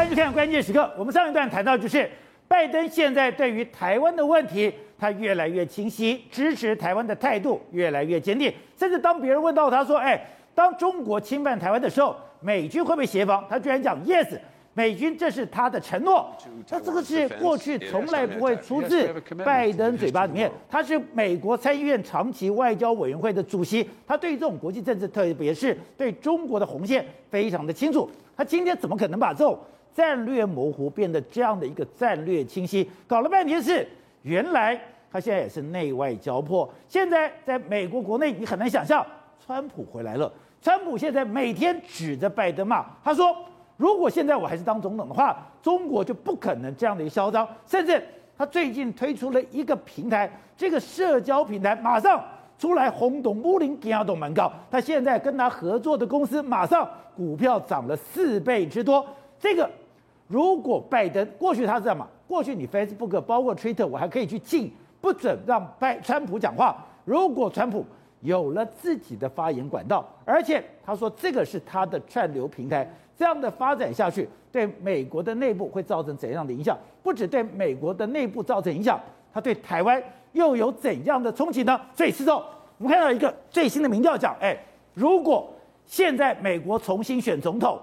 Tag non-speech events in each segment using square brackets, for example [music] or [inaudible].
欢迎收看《关键时刻》。我们上一段谈到，就是拜登现在对于台湾的问题，他越来越清晰，支持台湾的态度越来越坚定。甚至当别人问到他说：“哎，当中国侵犯台湾的时候，美军会不会协防？”他居然讲：“Yes。[laughs] ”美军，这是他的承诺。那这个是过去从来不会出自拜登嘴巴里面。他是美国参议院长期外交委员会的主席，他对于这种国际政治，特别是对中国的红线非常的清楚。他今天怎么可能把这种战略模糊变得这样的一个战略清晰？搞了半天是原来他现在也是内外交迫。现在在美国国内，你很难想象，川普回来了。川普现在每天指着拜登骂，他说。如果现在我还是当总统的话，中国就不可能这样的一个嚣张。甚至他最近推出了一个平台，这个社交平台马上出来轰动武林，惊动蛮高。他现在跟他合作的公司马上股票涨了四倍之多。这个如果拜登过去他是这样嘛？过去你 Facebook 包括 Twitter，我还可以去禁，不准让拜川普讲话。如果川普有了自己的发言管道，而且他说这个是他的串流平台。这样的发展下去，对美国的内部会造成怎样的影响？不只对美国的内部造成影响，他对台湾又有怎样的冲击呢？所以，事后我们看到一个最新的民调讲，哎，如果现在美国重新选总统。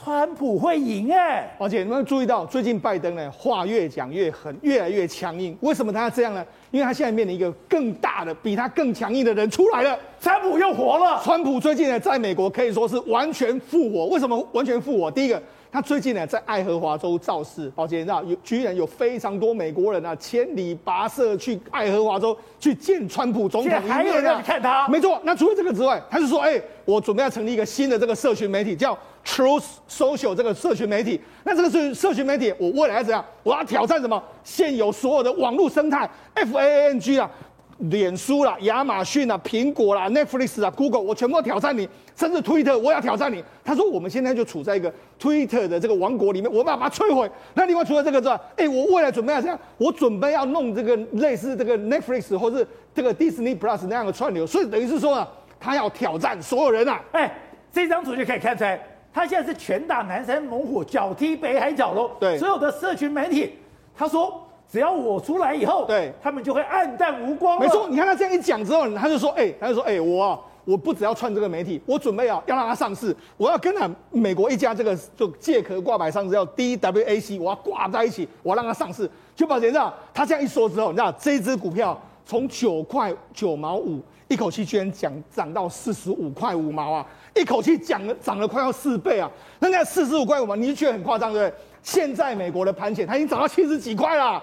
川普会赢哎，而且你们注意到最近拜登呢话越讲越狠，越来越强硬。为什么他要这样呢？因为他现在面临一个更大的、比他更强硬的人出来了。川普又活了。川普最近呢在美国可以说是完全复活。为什么完全复活？第一个。他最近呢，在爱荷华州造势，宝杰，你知道有居然有非常多美国人啊，千里跋涉去爱荷华州去见川普总统，还有人去看他。没错，那除了这个之外，他是说，哎、欸，我准备要成立一个新的这个社群媒体，叫 Truth Social 这个社群媒体。那这个是社群媒体，我未来要怎样？我要挑战什么？现有所有的网络生态，FANG 啊。脸书啦、亚马逊啦、苹果啦、Netflix 啦、Google，我全部挑战你，甚至 Twitter 我也要挑战你。他说我们现在就处在一个 Twitter 的这个王国里面，我们要把它摧毁。那另外除了这个之外，哎、欸，我未来准备要这样，我准备要弄这个类似这个 Netflix 或是这个 Disney Plus 那样的串流，所以等于是说啊，他要挑战所有人啊。哎、欸，这张图就可以看出来，他现在是拳打南山猛虎，脚踢北海角喽。对，所有的社群媒体，他说。只要我出来以后，对，他们就会暗淡无光。没错，你看他这样一讲之后，他就说，哎、欸，他就说，哎、欸，我啊，我不只要串这个媒体，我准备啊要让它上市，我要跟他美国一家这个就借壳挂牌上市叫 DWAC，我要挂在一起，我要让它上市。就宝杰你知道，他这样一说之后，你知道这一支股票从九块九毛五，一口气居然涨涨到四十五块五毛啊，一口气涨了涨了快要四倍啊。那那四十五块五毛，你就觉得很夸张对不对？现在美国的盘前，它已经涨到七十几块了。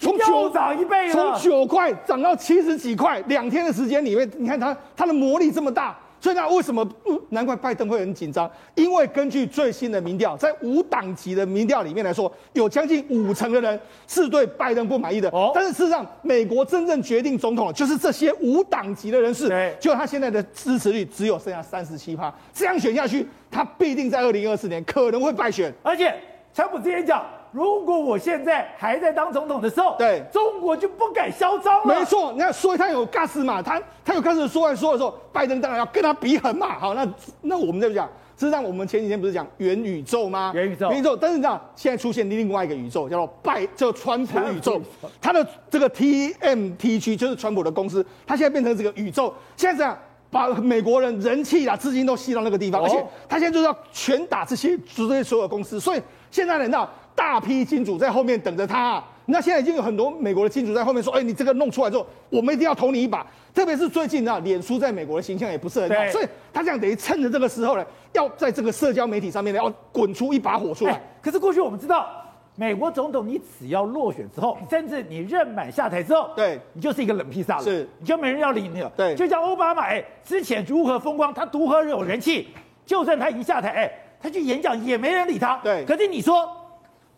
从九涨一倍了，从九块涨到七十几块，两天的时间里面，你看它它的魔力这么大，所以那为什么？难怪拜登会很紧张，因为根据最新的民调，在无党籍的民调里面来说，有将近五成的人是对拜登不满意的。哦，但是事实上，美国真正决定总统的就是这些无党籍的人士，就他现在的支持率只有剩下三十七趴，这样选下去，他必定在二零二四年可能会败选。而且，川普之前讲。如果我现在还在当总统的时候，对，中国就不敢嚣张了。没错，你看，所以他有 gas 嘛，他他有 gas 说来说的时候，拜登当然要跟他比狠嘛。好，那那我们再讲，实际上我们前几天不是讲元宇宙吗？元宇宙，元宇宙，但是你知道现在出现另外一个宇宙，叫做拜，叫川普宇宙。他的这个 TMT 区就是川普的公司，他现在变成这个宇宙，现在这样把美国人人气啊资金都吸到那个地方，哦、而且他现在就是要拳打这些这些所有公司，所以现在人道。大批金主在后面等着他，啊，那现在已经有很多美国的金主在后面说：“哎、欸，你这个弄出来之后，我们一定要投你一把。”特别是最近啊，脸书在美国的形象也不是很好，所以他这样等于趁着这个时候呢，要在这个社交媒体上面呢，要滚出一把火出来。欸、可是过去我们知道，美国总统你只要落选之后，甚至你任满下台之后，对你就是一个冷披萨了，是你就没人要理你了。对，就像奥巴马，哎，之前如何风光，他如何有人气，就算他一下台，哎，他去演讲也没人理他。对，可是你说。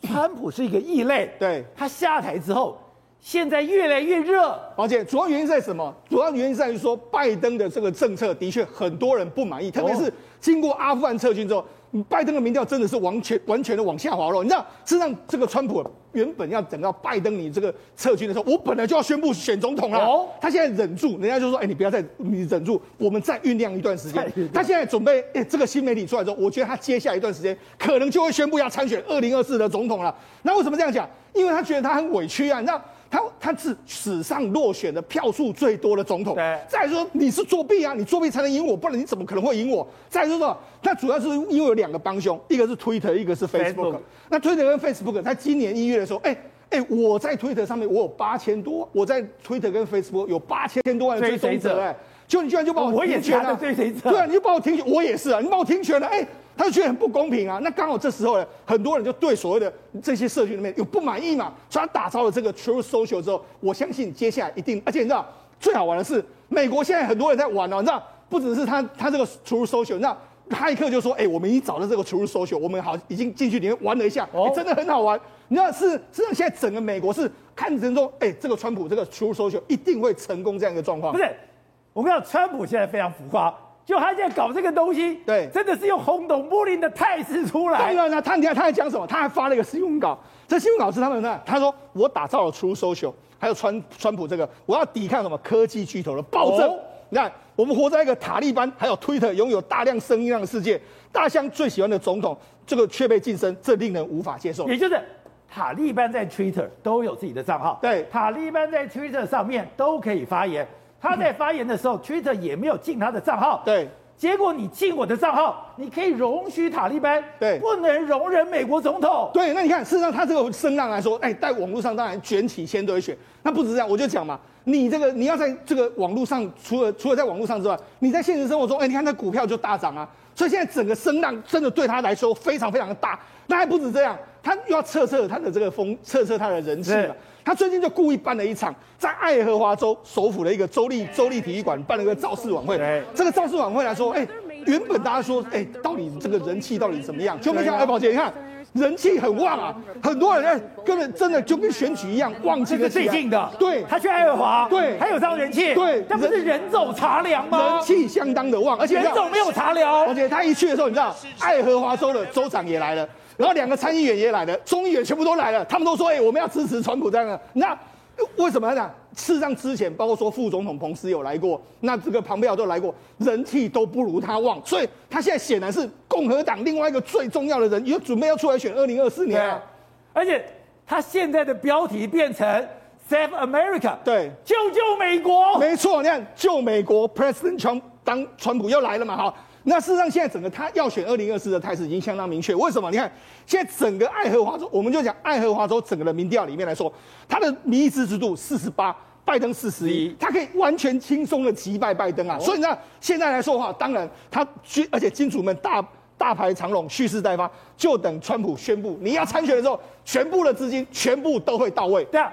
川普是一个异类，[laughs] 对，他下台之后，现在越来越热。而且主要原因在什么？主要原因在于说，拜登的这个政策的确很多人不满意，特别是经过阿富汗撤军之后，拜登的民调真的是完全完全的往下滑了。你知道，事实上这个川普原本要等到拜登你这个撤军的时候，我本来就要宣布选总统了。哦，他现在忍住，人家就说，哎，你不要再你忍住，我们再酝酿一段时间。他现在准备，哎，这个新媒体出来之后，我觉得他接下来一段时间可能就会宣布要参选二零二四的总统了。那为什么这样讲？因为他觉得他很委屈啊，你知道。他他是史上落选的票数最多的总统。对。再来说你是作弊啊，你作弊才能赢我，不然你怎么可能会赢我？再来说说，那主要是因为有两个帮凶，一个是 Twitter，一个是 Facebook。那 Twitter 跟 Facebook 在今年一月的时候，哎哎，我在 Twitter 上面我有八千多，我在 Twitter 跟 Facebook 有八千多万的追踪者，哎，就你居然就把我停权了，对啊，你就把我停权，我也是啊，你把我停权了，哎。他就觉得很不公平啊！那刚好这时候呢，很多人就对所谓的这些社群里面有不满意嘛，所以他打造了这个 Truth Social 之后，我相信接下来一定，而且你知道最好玩的是，美国现在很多人在玩哦，你知道不只是他他这个 Truth Social，你知道骇客就说，哎，我们已经找到这个 Truth Social，我们好已经进去里面玩了一下，哦，真的很好玩。你知道是，实际上现在整个美国是看成说，哎，这个川普这个 Truth Social 一定会成功这样一个状况。不是，我跟你讲，川普现在非常浮夸。就他现在搞这个东西，对，真的是用轰动柏林的态势出来。对了，那他你看他还讲什么？他还发了一个新闻稿。这新闻稿是他们的，他说我打造了 Truth Social，还有川川普这个，我要抵抗什么科技巨头的暴政。哦、你看，我们活在一个塔利班还有 Twitter 拥有大量声音量的世界，大象最喜欢的总统，这个却被晋升，这令人无法接受。也就是塔利班在 Twitter 都有自己的账号，对，塔利班在 Twitter 上面都可以发言。他在发言的时候，Twitter 也没有禁他的账号。对，结果你进我的账号，你可以容许塔利班，对，不能容忍美国总统。对，那你看，事实上他这个声浪来说，哎，在网络上当然卷起千堆雪。那不止这样，我就讲嘛，你这个你要在这个网络上，除了除了在网络上之外，你在现实生活中，哎，你看那股票就大涨啊。所以现在整个声浪真的对他来说非常非常的大。那还不止这样，他又要测测他的这个风，测测他的人气了。他最近就故意办了一场在爱荷华州首府的一个州立州立体育馆办了一个造势晚会。这个造势晚会来说，哎，原本大家说，哎，到底这个人气到底怎么样？就没想到，哎，宝杰，你看人气很旺啊，很多人哎，根本真的就跟选举一样，旺季的最近的。对，他去爱荷华，对，还有这样人气，对，那不是人走茶凉吗？人气相当的旺，而且人走没有茶凉。而且他一去的时候，你知道，爱荷华州的州长也来了，然后两个参议员也来了，众议员全部都来了，他们都说，哎，我们要支持川普这样的。那为什么呢？事实上，之前包括说副总统彭斯有来过，那这个庞佩奥都来过，人气都不如他旺，所以他现在显然是共和党另外一个最重要的人，也准备要出来选二零二四年啊。而且他现在的标题变成 Save America，对，救救美国。没错，你看救美国，President Trump 当川普又来了嘛，哈。那事实上，现在整个他要选二零二四的态势已经相当明确。为什么？你看，现在整个爱荷华州，我们就讲爱荷华州整个的民调里面来说，他的民意支持度四十八，拜登四十一，他可以完全轻松的击败拜登啊。所以呢，现在来说的话，当然他军而且金主们大大排长龙，蓄势待发，就等川普宣布你要参选的时候，全部的资金全部都会到位。对啊。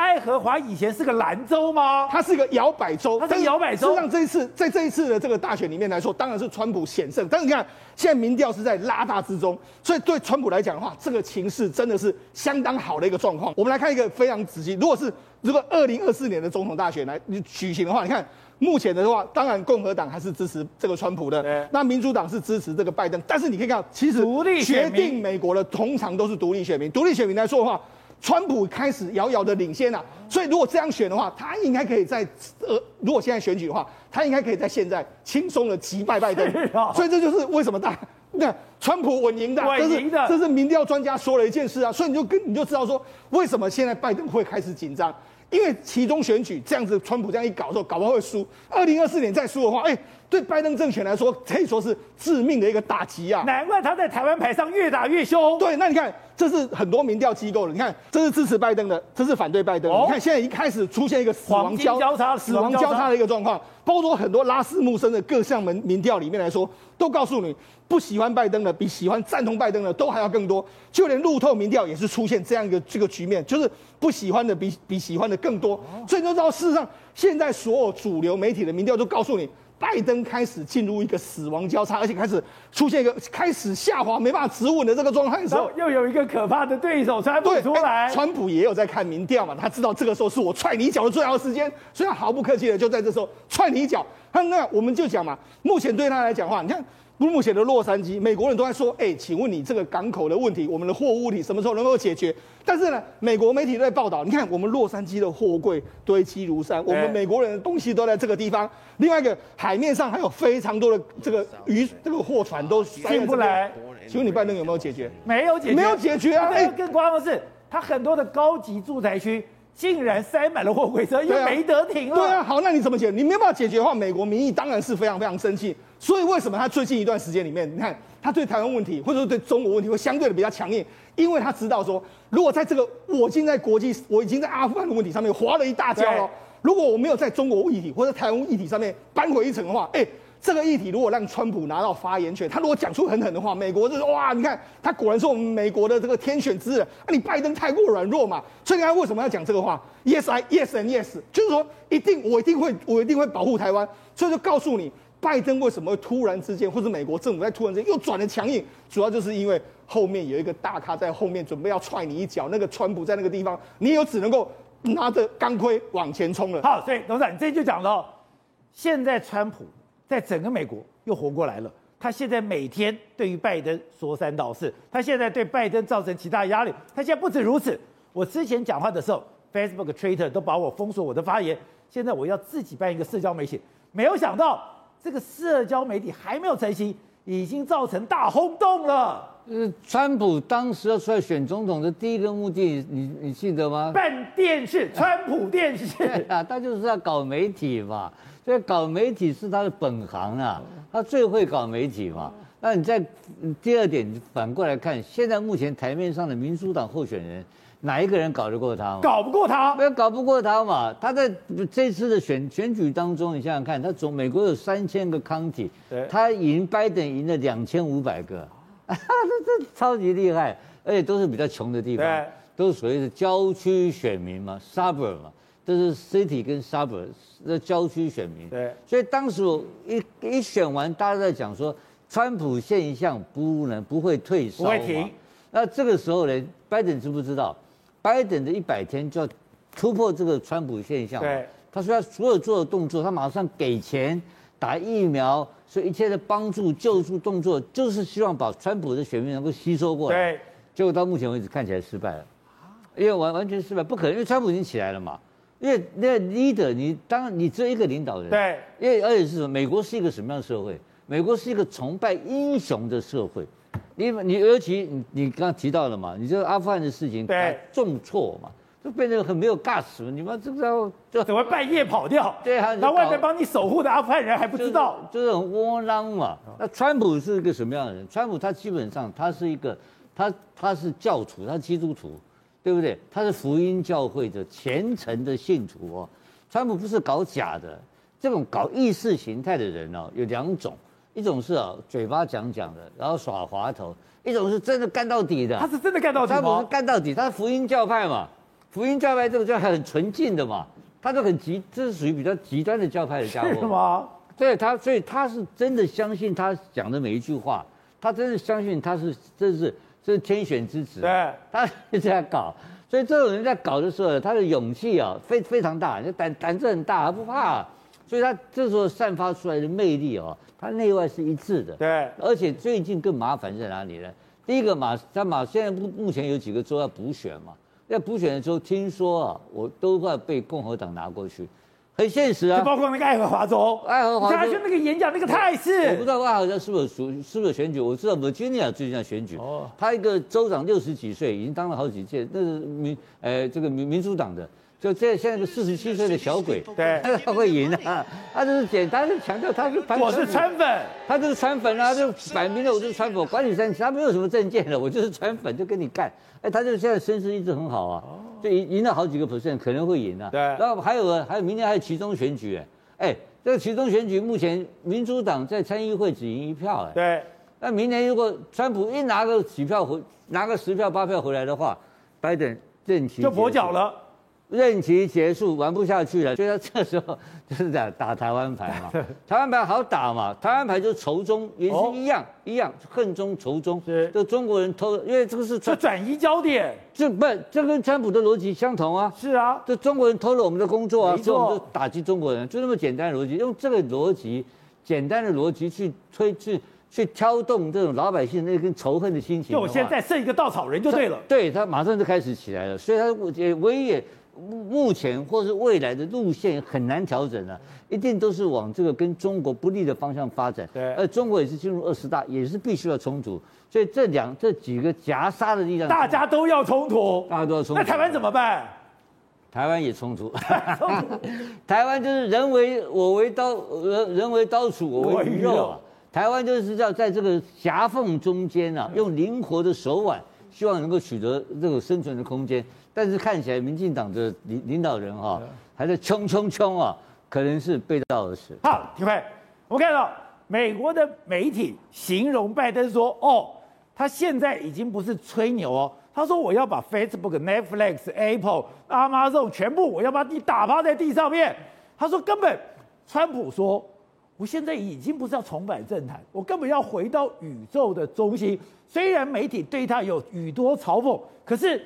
爱荷华以前是个蓝州吗？它是一个摇摆州，它是摇摆州。实际上这一次，在这一次的这个大选里面来说，当然是川普险胜。但是你看，现在民调是在拉大之中，所以对川普来讲的话，这个情势真的是相当好的一个状况。我们来看一个非常仔细，如果是如果二零二四年的总统大选来举行的话，你看目前的话，当然共和党还是支持这个川普的，那民主党是支持这个拜登。但是你可以看到，其实决定美国的通常都是独立选民。独立选民来说的话。川普开始遥遥的领先了，所以如果这样选的话，他应该可以在呃，如果现在选举的话，他应该可以在现在轻松的击败拜登。所以这就是为什么大那川普稳赢的，这是，这是民调专家说了一件事啊，所以你就跟你就知道说，为什么现在拜登会开始紧张。因为其中选举这样子，川普这样一搞的时候，搞不好会输。二零二四年再输的话，哎，对拜登政权来说可以说是致命的一个打击啊！难怪他在台湾牌上越打越凶。对，那你看，这是很多民调机构的，你看，这是支持拜登的，这是反对拜登的。哦、你看，现在一开始出现一个死亡交交叉、死亡交叉的一个状况，包括很多拉斯穆森的各项民民调里面来说，都告诉你。不喜欢拜登的比喜欢赞同拜登的都还要更多，就连路透民调也是出现这样一个这个局面，就是不喜欢的比比喜欢的更多。所以你就知道，事实上现在所有主流媒体的民调都告诉你，拜登开始进入一个死亡交叉，而且开始出现一个开始下滑、没办法止稳的这个状态的时候，又有一个可怕的对手川普出来。川普也有在看民调嘛，他知道这个时候是我踹你一脚的最好的时间，所以他毫不客气的就在这时候踹你一脚。那那我们就讲嘛，目前对他来讲的话，你看。目前的洛杉矶，美国人都在说，哎，请问你这个港口的问题，我们的货物问题什么时候能够解决？但是呢，美国媒体都在报道，你看我们洛杉矶的货柜堆积如山，我们美国人的东西都在这个地方。另外一个海面上还有非常多的这个鱼，这个货船都进不来。请问你拜登有没有解决？没有解决，没有解决啊！哎，更夸张的是，他很多的高级住宅区。竟然塞满了货柜车，因为没得停了。对啊，好，那你怎么解？你没有办法解决的话，美国民意当然是非常非常生气。所以为什么他最近一段时间里面，你看他对台湾问题或者说对中国问题会相对的比较强硬？因为他知道说，如果在这个我已经在国际，我已经在阿富汗的问题上面滑了一大跤了，如果我没有在中国议题或者台湾议题上面扳回一城的话，哎。这个议题如果让川普拿到发言权，他如果讲出狠狠的话，美国就说哇，你看他果然是我们美国的这个天选之人啊！你拜登太过软弱嘛，所以他为什么要讲这个话？Yes, I, yes and yes，就是说一定我一定会我一定会保护台湾，所以就告诉你，拜登为什么会突然之间，或者美国政府在突然之间又转了强硬，主要就是因为后面有一个大咖在后面准备要踹你一脚，那个川普在那个地方，你有只能够拿着钢盔往前冲了。好，所以董事长，你这就讲到，现在川普。在整个美国又活过来了。他现在每天对于拜登说三道四，他现在对拜登造成极大压力。他现在不止如此，我之前讲话的时候，Facebook、Twitter 都把我封锁我的发言。现在我要自己办一个社交媒体，没有想到这个社交媒体还没有成型，已经造成大轰动了。呃，川普当时要出来选总统的第一个目的，你你记得吗？办电视，川普电视 [laughs] 啊，他就是要搞媒体嘛。所以搞媒体是他的本行啊，他最会搞媒体嘛。那你在第二点反过来看，现在目前台面上的民主党候选人，哪一个人搞得过他？搞不过他，没有搞不过他嘛。他在这次的选选举当中，你想想看，他总美国有三千个 county，他赢拜登赢了两千五百个，[laughs] 这这超级厉害，而且都是比较穷的地方，都是所谓的郊区选民嘛，suburb 嘛。这是 city 跟 suburb 的郊区选民，对，所以当时我一一选完，大家在讲说，川普现象不能不会退烧，不会停。那这个时候呢，拜登知不知道？拜登的一百天就要突破这个川普现象。对，他说他所有做的动作，他马上给钱打疫苗，所以一切的帮助救助动作，就是希望把川普的选民能够吸收过来。对，结果到目前为止看起来失败了，因为完完全失败，不可能，因为川普已经起来了嘛。因为那 leader，你当然你只有一个领导人，对。因为而且是什么？美国是一个什么样的社会？美国是一个崇拜英雄的社会。你你尤其你你刚刚提到了嘛，你这个阿富汗的事情，对，重挫嘛，就变得很没有嘛。你们这个时候就怎么半夜跑掉？对啊，那外面帮你守护的阿富汗人还不知道，就是、就是、很窝囊嘛。那川普是一个什么样的人？川普他基本上他是一个，他他是教徒，他是基督徒。对不对？他是福音教会的虔诚的信徒哦。川普不是搞假的，这种搞意识形态的人哦，有两种，一种是啊嘴巴讲讲的，然后耍滑头；一种是真的干到底的。他是真的干到底吗？川普是干到底，他是福音教派嘛，福音教派这个就很纯净的嘛，他就很极，这是属于比较极端的教派的家伙。是吗？对他，所以他是真的相信他讲的每一句话，他真的相信他是这是。这是天选之子，对，他就这样搞，所以这种人在搞的时候，他的勇气啊，非非常大，就胆胆子很大，他不怕，所以他这时候散发出来的魅力哦，他内外是一致的，对，而且最近更麻烦在哪里呢？第一个马，他马现在目目前有几个州要补选嘛，要补选的时候，听说啊，我都快被共和党拿过去。很现实啊，就包括那个爱荷华州，爱荷华州。就那个演讲那个态势，我不知道爱荷华州是不是属是不是选举，我知道 Virginia 最近在选举，哦，他一个州长六十几岁，已经当了好几届，那是民，呃，这个民民主党的。就这现在个四十七岁的小鬼，对，他会赢啊！他就是简单的强调他是我是川粉，他就是川粉啊！就摆明了我就是川粉，管你三七，他没有什么证件了，我就是川粉，就跟你干。哎，他就现在声势一直很好啊，就赢赢了好几个 percent，可能会赢啊。对，然后还有个，还有明年还有其中选举，哎，哎，这个其中选举目前民主党在参议会只赢一票，哎，对，那明年如果川普一拿个几票回，拿个十票八票回来的话，拜登任期就跛脚了。任期结束，玩不下去了，所以他这时候就是在打台湾牌嘛。[laughs] 台湾牌好打嘛，台湾牌就是仇中，也是一样、哦、一样，恨中仇中。是，这中国人偷，因为这个是这转移焦点，这不这跟川普的逻辑相同啊。是啊，这中国人偷了我们的工作啊，所以我们就打击中国人，就那么简单的逻辑，用这个逻辑，简单的逻辑去推去去挑动这种老百姓那根仇恨的心情。就我现在剩一个稻草人就对了。对，他马上就开始起来了，所以他也唯一也目前或是未来的路线很难调整了，一定都是往这个跟中国不利的方向发展。对，而中国也是进入二十大，也是必须要冲突。所以这两这几个夹杀的力量，大家都要冲突，大家都要冲突。那台湾怎么办？台湾也冲突，[laughs] 台湾就是人为我为刀，人人为刀俎，我为鱼肉啊。台湾就是要在这个夹缝中间啊，用灵活的手腕，希望能够取得这个生存的空间。但是看起来，民进党的领领导人啊，还在冲冲冲啊，可能是背道而驰。好，体会，我们看到美国的媒体形容拜登说：“哦，他现在已经不是吹牛哦。”他说：“我要把 Facebook、Netflix、Apple、Amazon 全部，我要把地打趴在地上面。”他说：“根本，川普说，我现在已经不是要重返政坛，我根本要回到宇宙的中心。虽然媒体对他有许多嘲讽，可是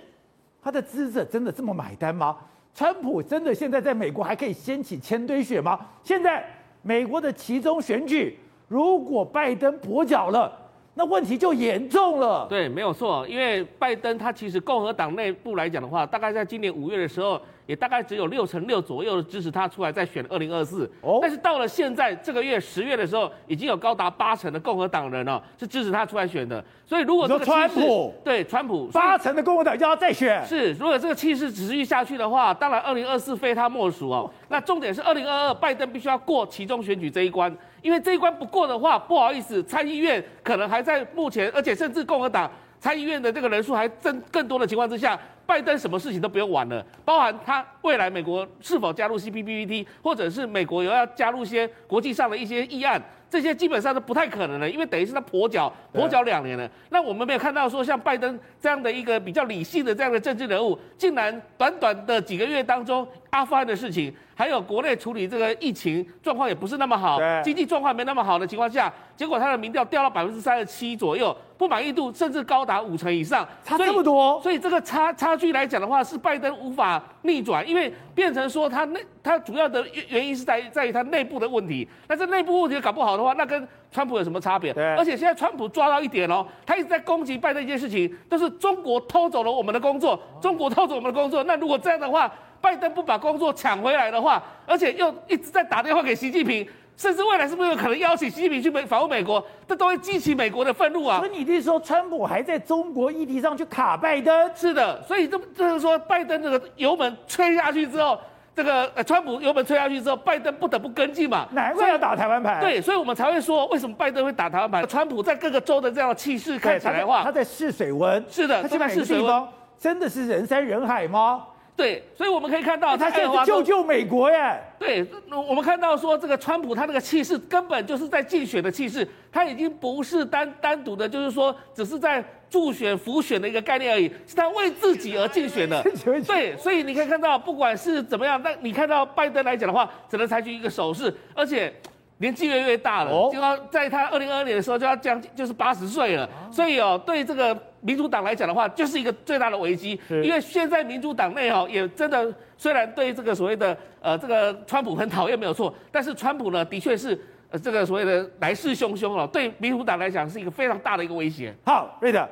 他的支持真的这么买单吗？川普真的现在在美国还可以掀起千堆雪吗？现在美国的其中选举，如果拜登跛脚了。”那问题就严重了。对，没有错，因为拜登他其实共和党内部来讲的话，大概在今年五月的时候，也大概只有六成六左右的支持他出来再选二零二四。哦。但是到了现在这个月十月的时候，已经有高达八成的共和党人哦是支持他出来选的。所以如果这个川普对川普八成的共和党要再选，是如果这个气势持续下去的话，当然二零二四非他莫属哦。那重点是二零二二拜登必须要过其中选举这一关。因为这一关不过的话，不好意思，参议院可能还在目前，而且甚至共和党参议院的这个人数还增更多的情况之下，拜登什么事情都不用玩了，包含他未来美国是否加入 CPPPT，或者是美国有要加入一些国际上的一些议案。这些基本上都不太可能了，因为等于是他跛脚，跛脚两年了。那我们没有看到说像拜登这样的一个比较理性的这样的政治人物，竟然短短的几个月当中，阿富汗的事情，还有国内处理这个疫情状况也不是那么好，经济状况没那么好的情况下，结果他的民调掉到百分之三十七左右，不满意度甚至高达五成以上，差这么多。所以这个差差距来讲的话，是拜登无法逆转，因为变成说他内他主要的原因是在在于他内部的问题。但是内部问题搞不好的话，那跟川普有什么差别？而且现在川普抓到一点哦，他一直在攻击拜登一件事情，都是中国偷走了我们的工作，中国偷走我们的工作。那如果这样的话，拜登不把工作抢回来的话，而且又一直在打电话给习近平，甚至未来是不是有可能邀请习近平去美访问美国？这都会激起美国的愤怒啊！所以你的意思说，川普还在中国议题上去卡拜登？是的，所以这就是说，拜登这个油门吹下去之后。这个呃，川普油门吹下去之后，拜登不得不跟进嘛，难怪要打台湾牌。对，所以我们才会说，为什么拜登会打台湾牌？川普在各个州的这样的气势看起来的话，他在试水温。是的，他现在试水温，真的是人山人海吗？对，所以我们可以看到，他现在救救美国耶。对，我们看到说，这个川普他那个气势根本就是在竞选的气势，他已经不是单单独的，就是说只是在助选、辅选的一个概念而已，是他为自己而竞选的。[laughs] 对，所以你可以看到，不管是怎么样，那你看到拜登来讲的话，只能采取一个手势，而且。年纪越来越大了，就要在他二零二二年的时候就要将近就是八十岁了，所以哦，对这个民主党来讲的话，就是一个最大的危机。因为现在民主党内哦，也真的虽然对这个所谓的呃这个川普很讨厌没有错，但是川普呢的确是呃这个所谓的来势汹汹哦，对民主党来讲是一个非常大的一个威胁。好，瑞德，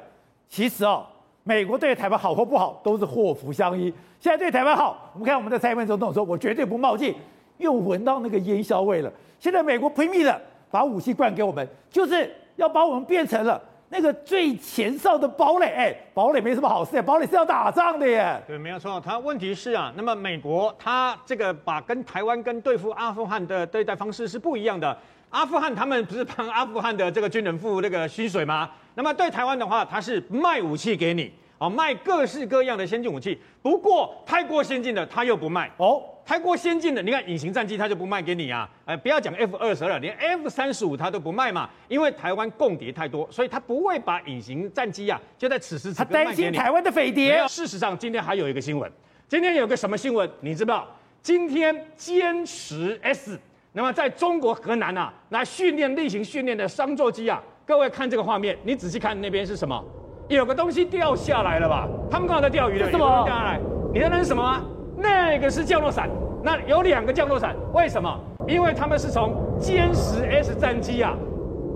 其实哦，美国对台湾好或不好都是祸福相依。现在对台湾好，我们看我们的蔡英文总统说，我绝对不冒进。又闻到那个烟硝味了。现在美国拼命的把武器灌给我们，就是要把我们变成了那个最前哨的堡垒。哎，堡垒没什么好事，堡垒是要打仗的耶。对，没有错。他问题是啊，那么美国他这个把跟台湾跟对付阿富汗的对待方式是不一样的。阿富汗他们不是帮阿富汗的这个军人付那个薪水吗？那么对台湾的话，他是卖武器给你。哦，卖各式各样的先进武器，不过太过先进的他又不卖。哦，太过先进的，你看隐形战机它就不卖给你啊。哎，不要讲 F 二十二了，连 F 三十五他都不卖嘛，因为台湾共谍太多，所以它不会把隐形战机啊就在此时此刻卖给你。他担心台湾的匪谍。事实上，今天还有一个新闻，今天有个什么新闻？你知道？今天歼十 S，那么在中国河南啊，来训练例行训练的商座机啊，各位看这个画面，你仔细看那边是什么？有个东西掉下来了吧？他们刚好在钓鱼的，什么掉下来？你知道那是什么吗？那个是降落伞。那有两个降落伞，为什么？因为他们是从歼十 S 战机啊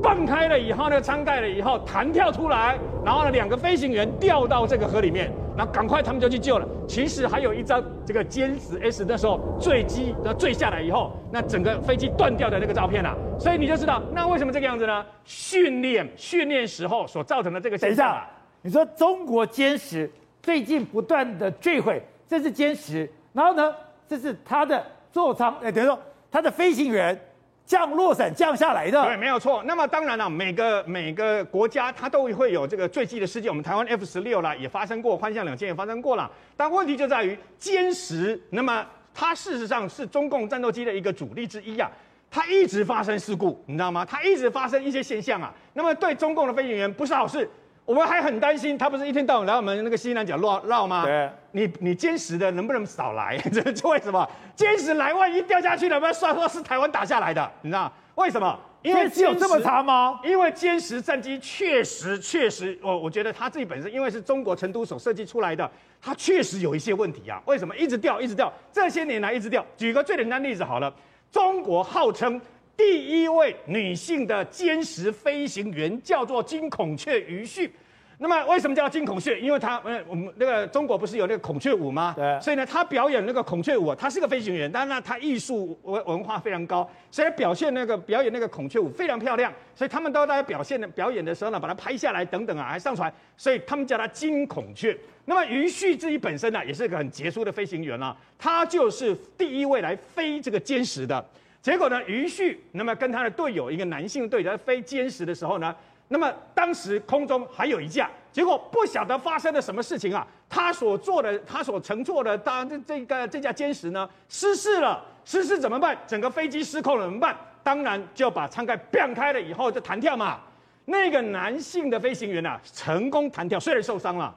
放开了以后呢，舱盖了以后弹跳出来，然后呢，两个飞行员掉到这个河里面，然后赶快他们就去救了。其实还有一张这个歼十 S 那时候坠机的坠下来以后，那整个飞机断掉的那个照片啊，所以你就知道那为什么这个样子呢？训练训练时候所造成的这个现象。等一下，你说中国歼十最近不断的坠毁，这是歼十，然后呢，这是它的座舱，哎，等于说它的飞行员。降落伞降下来的，对，没有错。那么当然了、每个每个国家它都会有这个坠机的事件。我们台湾 F 十六啦也发生过，欢象两千也发生过了。但问题就在于歼十，那么它事实上是中共战斗机的一个主力之一啊，它一直发生事故，你知道吗？它一直发生一些现象啊。那么对中共的飞行员不是好事。我们还很担心，他不是一天到晚来我们那个西南角绕绕吗？对，你你歼十的能不能少来？[laughs] 这这为什么？歼十来万一掉下去了，不要算说是台湾打下来的，你知道为什么？因为只有这么长吗？因为歼十战机确实确实，我我觉得它自己本身因为是中国成都所设计出来的，它确实有一些问题啊。为什么一直掉一直掉？这些年来一直掉。举个最简单例子好了，中国号称第一位女性的歼十飞行员叫做金孔雀于旭。那么为什么叫金孔雀？因为他，呃，我们那个中国不是有那个孔雀舞吗？对。所以呢，他表演那个孔雀舞，他是个飞行员，但是呢，他艺术文文化非常高，所以表现那个表演那个孔雀舞非常漂亮，所以他们都在表现的表演的时候呢，把它拍下来等等啊，还上传，所以他们叫他金孔雀。那么于旭自己本身呢，也是个很杰出的飞行员啊，他就是第一位来飞这个歼十的。结果呢，于旭那么跟他的队友一个男性队友在飞歼十的时候呢。那么当时空中还有一架，结果不晓得发生了什么事情啊？他所做的，他所乘坐的，当这这个这架歼十呢失事了，失事怎么办？整个飞机失控了怎么办？当然就把舱盖变开了以后就弹跳嘛。那个男性的飞行员啊，成功弹跳，虽然受伤了。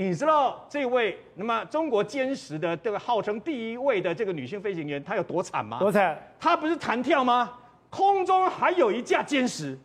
你知道这位那么中国歼十的这个号称第一位的这个女性飞行员她有多惨吗？多惨！她不是弹跳吗？空中还有一架歼十。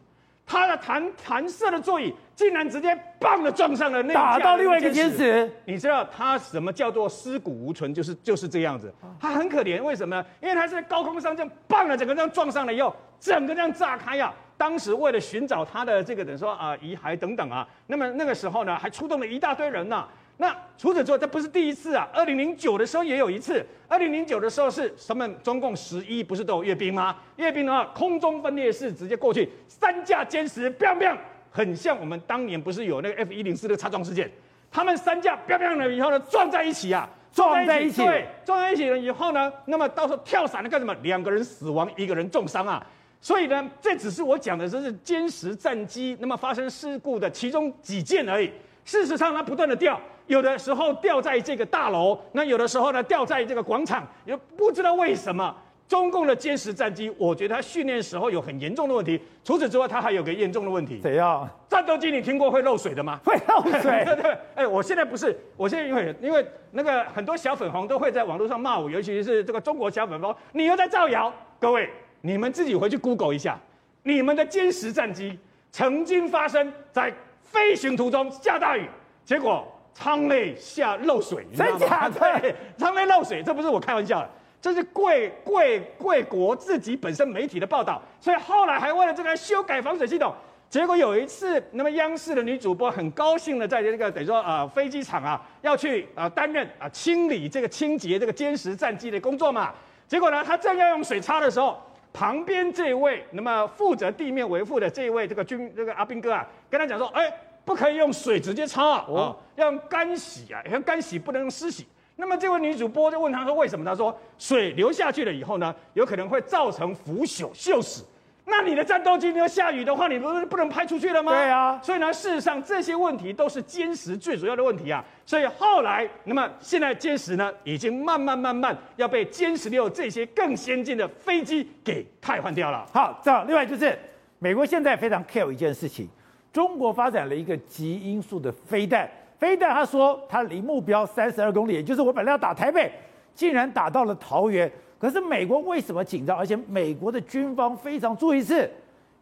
她的弹弹射的座椅竟然直接棒的撞上了那打到另外一个歼十，你知道她什么叫做尸骨无存？就是就是这样子，她很可怜，为什么呢？因为她是在高空上这样棒的整个这样撞上了以后，整个这样炸开呀、啊。当时为了寻找他的这个等于说啊遗骸等等啊，那么那个时候呢还出动了一大堆人呢、啊。那除此之外，这不是第一次啊！二零零九的时候也有一次。二零零九的时候是什么？中共十一不是都有阅兵吗？阅兵的话，空中分列式直接过去，三架歼十，biang biang，很像我们当年不是有那个 F 一零四的擦撞事件？他们三架 biang biang 了以后呢，撞在一起啊，撞在一起，对，撞在一起了以后呢，那么到时候跳伞了干什么？两个人死亡，一个人重伤啊！所以呢，这只是我讲的，这是歼十战机那么发生事故的其中几件而已。事实上，它不断的掉。有的时候掉在这个大楼，那有的时候呢掉在这个广场，也不知道为什么。中共的歼十战机，我觉得它训练时候有很严重的问题。除此之外，它还有个严重的问题。怎样？战斗机你听过会漏水的吗？[laughs] 会漏水。对 [laughs] 对。哎，我现在不是，我现在因为因为那个很多小粉红都会在网络上骂我，尤其是这个中国小粉红，你又在造谣。各位，你们自己回去 Google 一下，你们的歼十战机曾经发生在飞行途中下大雨，结果。舱内下漏水，真假的？对，[laughs] 舱内漏水，这不是我开玩笑的，这是贵贵贵国自己本身媒体的报道，所以后来还为了这个修改防水系统，结果有一次，那么央视的女主播很高兴的在这个等于说啊、呃、飞机场啊要去啊担任啊清理这个清洁这个歼十战机的工作嘛，结果呢，她正要用水擦的时候，旁边这位那么负责地面维护的这一位这个军这个阿兵哥啊，跟他讲说，哎。不可以用水直接擦啊，哦、要用干洗啊，要干洗不能用湿洗。那么这位女主播就问他说：“为什么？”他说：“水流下去了以后呢，有可能会造成腐朽锈死。那你的战斗机要下雨的话，你不是不能派出去了吗？”对啊。所以呢，事实上这些问题都是歼十最主要的问题啊。所以后来，那么现在歼十呢，已经慢慢慢慢要被歼十六这些更先进的飞机给替换掉了。好，这另外就是美国现在非常 care 一件事情。中国发展了一个极音速的飞弹，飞弹他说他离目标三十二公里，也就是我本来要打台北，竟然打到了桃园。可是美国为什么紧张？而且美国的军方非常注意是，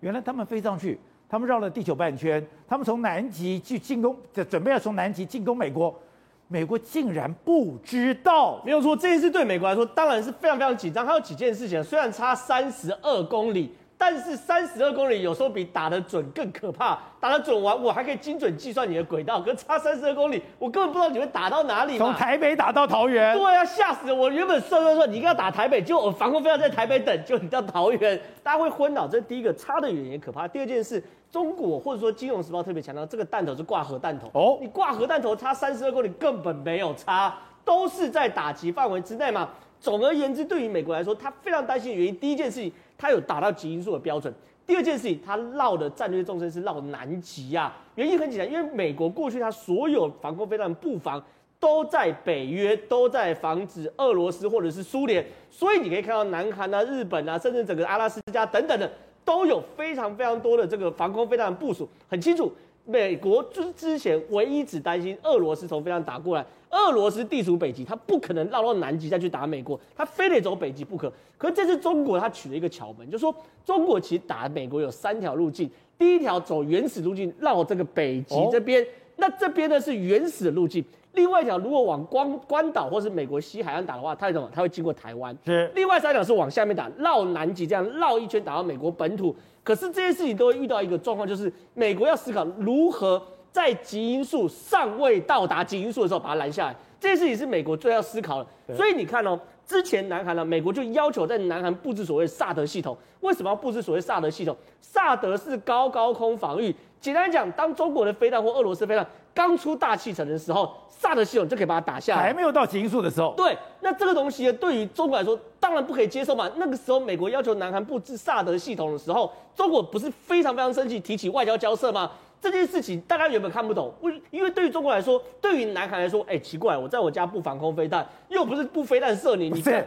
原来他们飞上去，他们绕了地球半圈，他们从南极去进攻，准备要从南极进攻美国，美国竟然不知道。没有错，这一次对美国来说当然是非常非常紧张。还有几件事情，虽然差三十二公里。但是三十二公里有时候比打得准更可怕，打得准完我还可以精准计算你的轨道，可是差三十二公里，我根本不知道你会打到哪里。从台北打到桃园，对啊，吓死我！原本算算算，你要打台北，就我防空飞要在台北等，就你到桃园，大家会昏倒。这是第一个，差得远也可怕。第二件事，中国或者说《金融时报》特别强调，这个弹头是挂核弹头。哦，你挂核弹头差三十二公里根本没有差，都是在打击范围之内嘛。总而言之，对于美国来说，他非常担心的原因，第一件事情。它有达到极因素的标准。第二件事情，它绕的战略纵深是绕南极啊。原因很简单，因为美国过去它所有防空飞弹布防都在北约，都在防止俄罗斯或者是苏联，所以你可以看到南韩啊、日本啊，甚至整个阿拉斯加等等的，都有非常非常多的这个防空飞弹部署，很清楚。美国就是之前唯一只担心俄罗斯从非常打过来，俄罗斯地处北极，他不可能绕到南极再去打美国，他非得走北极不可。可是这次中国他取了一个巧门，就是说中国其实打美国有三条路径，第一条走原始路径绕这个北极这边，那这边呢是原始的路径，另外一条如果往关关岛或是美国西海岸打的话，它怎么？它会经过台湾。是，另外三条是往下面打，绕南极这样绕一圈打到美国本土。可是这些事情都会遇到一个状况，就是美国要思考如何在极音速尚未到达极音速的时候把它拦下来。这些事情是美国最要思考的。所以你看哦，之前南韩呢，美国就要求在南韩布置所谓萨德系统。为什么要布置所谓萨德系统？萨德是高高空防御。简单讲，当中国的飞弹或俄罗斯飞弹刚出大气层的时候，萨德系统就可以把它打下来。还没有到极音速的时候。对，那这个东西，对于中国来说，当然不可以接受嘛。那个时候，美国要求南韩布置萨德系统的时候，中国不是非常非常生气，提起外交交涉吗？这件事情大家原本看不懂，为因为对于中国来说，对于南韩来说，哎，奇怪，我在我家布防空飞弹，又不是布飞弹射你，你看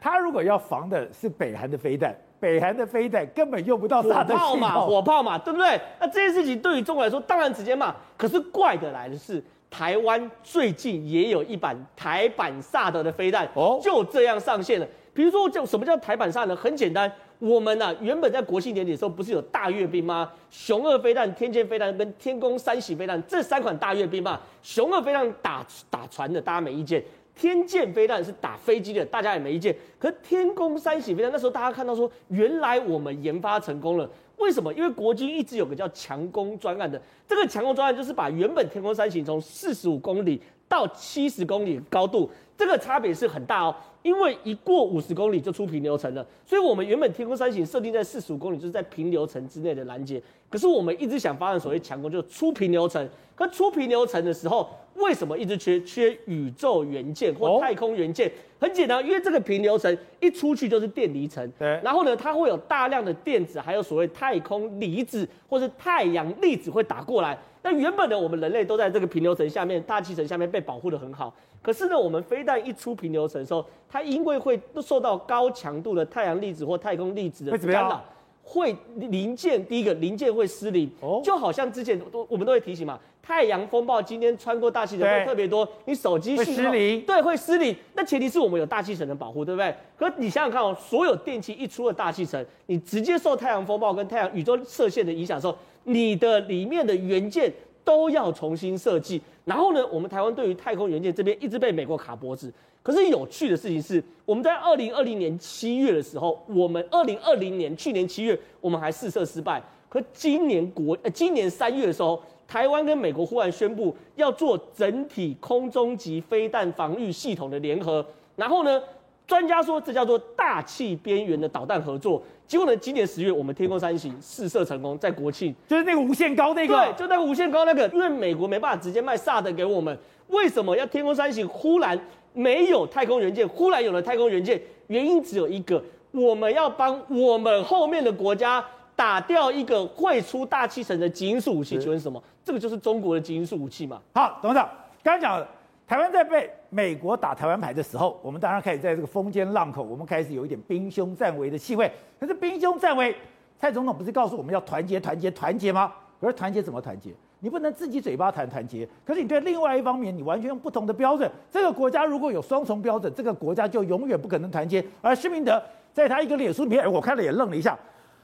他如果要防的是北韩的飞弹。北韩的飞弹根本用不到萨德，火炮嘛，火炮嘛，对不对？那这件事情对于中国来说，当然直接骂。可是怪的来的是，台湾最近也有一版台版萨德的飞弹，哦，就这样上线了。比如说，叫什么叫台版萨德呢？很简单，我们呢、啊、原本在国庆年底的时候，不是有大阅兵吗？雄二飞弹、天剑飞弹跟天宫三喜飞弹这三款大阅兵嘛。雄二飞弹打打船的，大家没意见。天剑飞弹是打飞机的，大家也没意见。可是天宫三型飞弹那时候大家看到说，原来我们研发成功了。为什么？因为国军一直有个叫强攻专案的，这个强攻专案就是把原本天弓三型从四十五公里到七十公里高度，这个差别是很大哦。因为一过五十公里就出平流层了，所以我们原本天空三型设定在四十五公里，就是在平流层之内的拦截。可是我们一直想发展所谓强攻，就是出平流层。可出平流层的时候，为什么一直缺缺宇宙元件或太空元件？很简单，因为这个平流层一出去就是电离层，对。然后呢，它会有大量的电子，还有所谓太空离子或是太阳粒子会打过来。那原本的我们人类都在这个平流层下面、大气层下面被保护的很好。可是呢，我们飞弹一出平流层的时候，它因为会受到高强度的太阳粒子或太空粒子的干扰。会零件，第一个零件会失灵，哦，就好像之前都我们都会提醒嘛，太阳风暴今天穿过大气层会特别多，你手机会失灵，对，会失灵。那前提是我们有大气层的保护，对不对？可你想想看哦，所有电器一出了大气层，你直接受太阳风暴跟太阳宇宙射线的影响的时候，你的里面的元件都要重新设计。然后呢，我们台湾对于太空元件这边一直被美国卡脖子。可是有趣的事情是，我们在二零二零年七月的时候，我们二零二零年去年七月，我们还试射失败。可今年国呃，今年三月的时候，台湾跟美国忽然宣布要做整体空中级飞弹防御系统的联合。然后呢，专家说这叫做大气边缘的导弹合作。结果呢，今年十月我们天空三型试射成功，在国庆，就是那个无限高那个，对，就那个无限高那个，因为美国没办法直接卖萨德给我们，为什么要天空三型忽然？没有太空元件，忽然有了太空元件，原因只有一个，我们要帮我们后面的国家打掉一个会出大气层的基因素武器。请问什么？这个就是中国的基因素武器嘛？好，董事长，刚刚讲台湾在被美国打台湾牌的时候，我们当然开始在这个风尖浪口，我们开始有一点兵凶战危的气味。可是兵凶战危，蔡总统不是告诉我们要团结、团结、团结吗？可是团结怎么团结？你不能自己嘴巴谈团结，可是你对另外一方面，你完全用不同的标准。这个国家如果有双重标准，这个国家就永远不可能团结。而施明德在他一个脸书里面，我看了也愣了一下，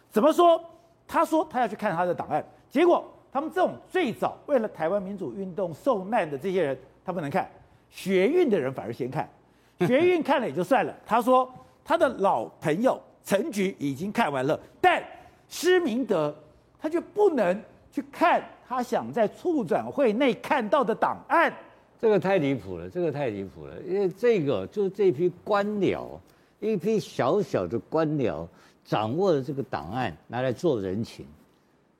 怎么说？他说他要去看他的档案，结果他们这种最早为了台湾民主运动受难的这些人，他不能看，学运的人反而先看，学运看了也就算了。[laughs] 他说他的老朋友陈菊已经看完了，但施明德他就不能去看他想在促转会内看到的档案？这个太离谱了，这个太离谱了，因为这个就是这批官僚，一批小小的官僚掌握了这个档案，拿来做人情。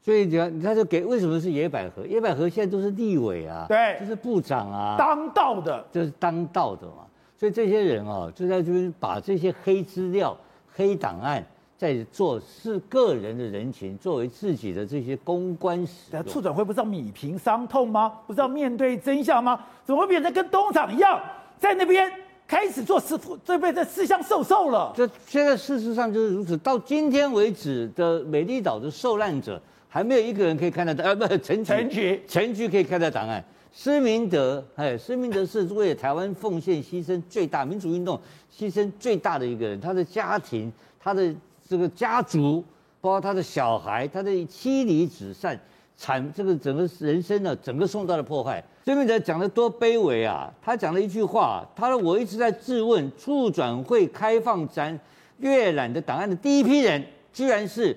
所以讲，他就给为什么是野百合？野百合现在都是立委啊，对，就是部长啊，当道的，就是当道的嘛。所以这些人啊，就在这边把这些黑资料、黑档案，在做是个人的人情，作为自己的这些公关使用。促转会不知道米平伤痛吗？不知道面对真相吗？怎么会变成跟东厂一样，在那边开始做私，这边在私相受受了？这现在事实上就是如此。到今天为止的美丽岛的受难者。还没有一个人可以看到，呃，不，陈陈菊，陈菊可以看到档案。施明德，哎，施明德是为了台湾奉献牺牲最大，民主运动牺牲最大的一个人。他的家庭，他的这个家族，包括他的小孩，他的妻离子散，惨，这个整个人生呢，整个受到了破坏。施明德讲的多卑微啊！他讲了一句话，他说：“我一直在质问，促转会开放展阅览的档案的第一批人，居然是。”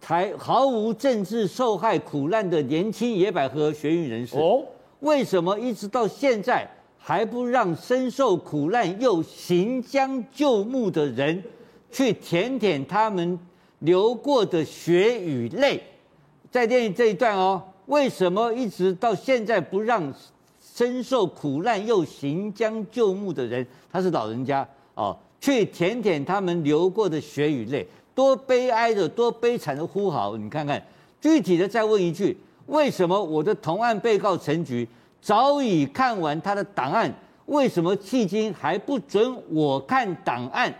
台毫无政治受害苦难的年轻野百合学运人士，哦，为什么一直到现在还不让深受苦难又行将就木的人去舔舔他们流过的血与泪？再念这一段哦，为什么一直到现在不让深受苦难又行将就木的人，他是老人家哦，去舔舔他们流过的血与泪？多悲哀的，多悲惨的呼号！你看看，具体的再问一句：为什么我的同案被告陈菊早已看完他的档案，为什么迄今还不准我看档案？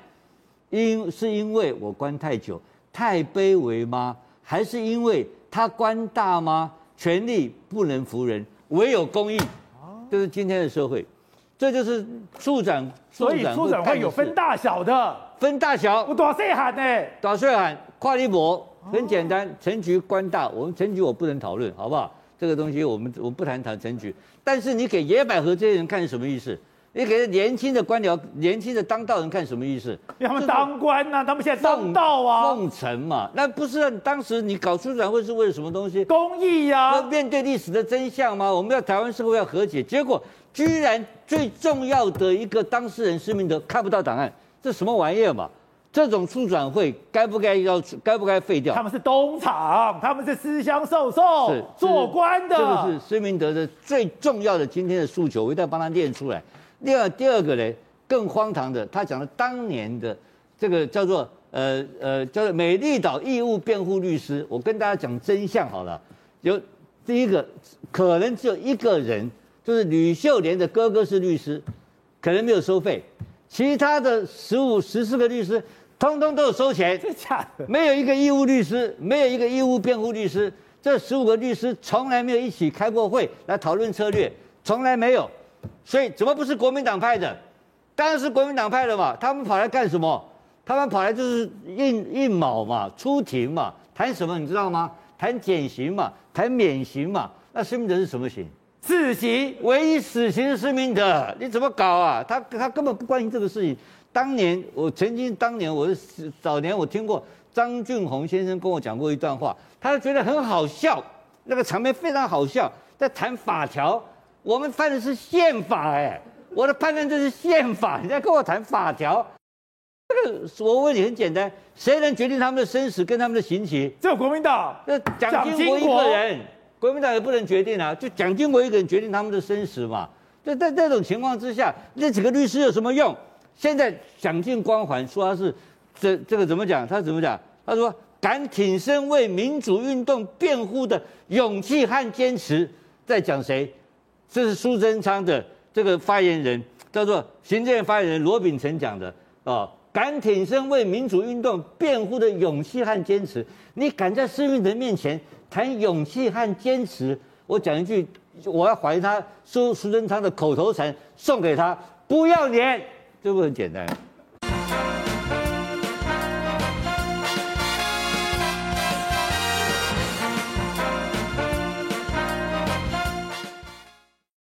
因是因为我关太久，太卑微吗？还是因为他官大吗？权力不能服人，唯有公义。这是今天的社会，这就是处长。所以处长会有分大小的。分大小，我大细喊呢？大细喊，跨一波，很简单。陈局官大，我们陈局我不能讨论，好不好？这个东西我们我不谈谈陈局。但是你给野百合这些人看是什么意思？你给年轻的官僚、年轻的当道人看什么意思？他们当官呐、啊，他们现在当道啊，奉承嘛。那不是当时你搞出转会是为了什么东西？公益呀、啊，要面对历史的真相吗？我们要台湾社会要和解，结果居然最重要的一个当事人施明德看不到档案。这什么玩意儿嘛？这种促转会该不该要该不该废掉？他们是东厂，他们是私相授受，是做官的。这个是施明德的最重要的今天的诉求，我一定要帮他念出来。第二第二个呢，更荒唐的，他讲了当年的这个叫做呃呃叫做美丽岛义务辩护律师，我跟大家讲真相好了。有第一个可能只有一个人，就是吕秀莲的哥哥是律师，可能没有收费。其他的十五、十四个律师，通通都有收钱，真假的？没有一个义务律师，没有一个义务辩护律师。这十五个律师从来没有一起开过会来讨论策略，从来没有。所以怎么不是国民党派的？当然是国民党派的嘛。他们跑来干什么？他们跑来就是应应卯嘛，出庭嘛，谈什么你知道吗？谈减刑嘛，谈免刑嘛。那施明哲是什么刑？死刑，唯一死刑是施明德，你怎么搞啊？他他根本不关心这个事情。当年我曾经，当年我是早年我听过张俊宏先生跟我讲过一段话，他觉得很好笑，那个场面非常好笑，在谈法条，我们犯的是宪法哎，我的判断就是宪法，你在跟我谈法条，这个我问你很简单，谁能决定他们的生死跟他们的刑期？只有国民党，那蒋经国一个人。国民党也不能决定啊，就蒋经国一个人决定他们的生死嘛。就在这种情况之下，那几个律师有什么用？现在蒋经光环说他是这这个怎么讲？他怎么讲？他说敢挺身为民主运动辩护的勇气和坚持，在讲谁？这是苏贞昌的这个发言人，叫做行政发言人罗秉成讲的哦。敢挺身为民主运动辩护的勇气和坚持，你敢在市民的面前？谈勇气和坚持，我讲一句，我要怀疑他苏苏贞昌的口头禅，送给他，不要脸，这不很简单？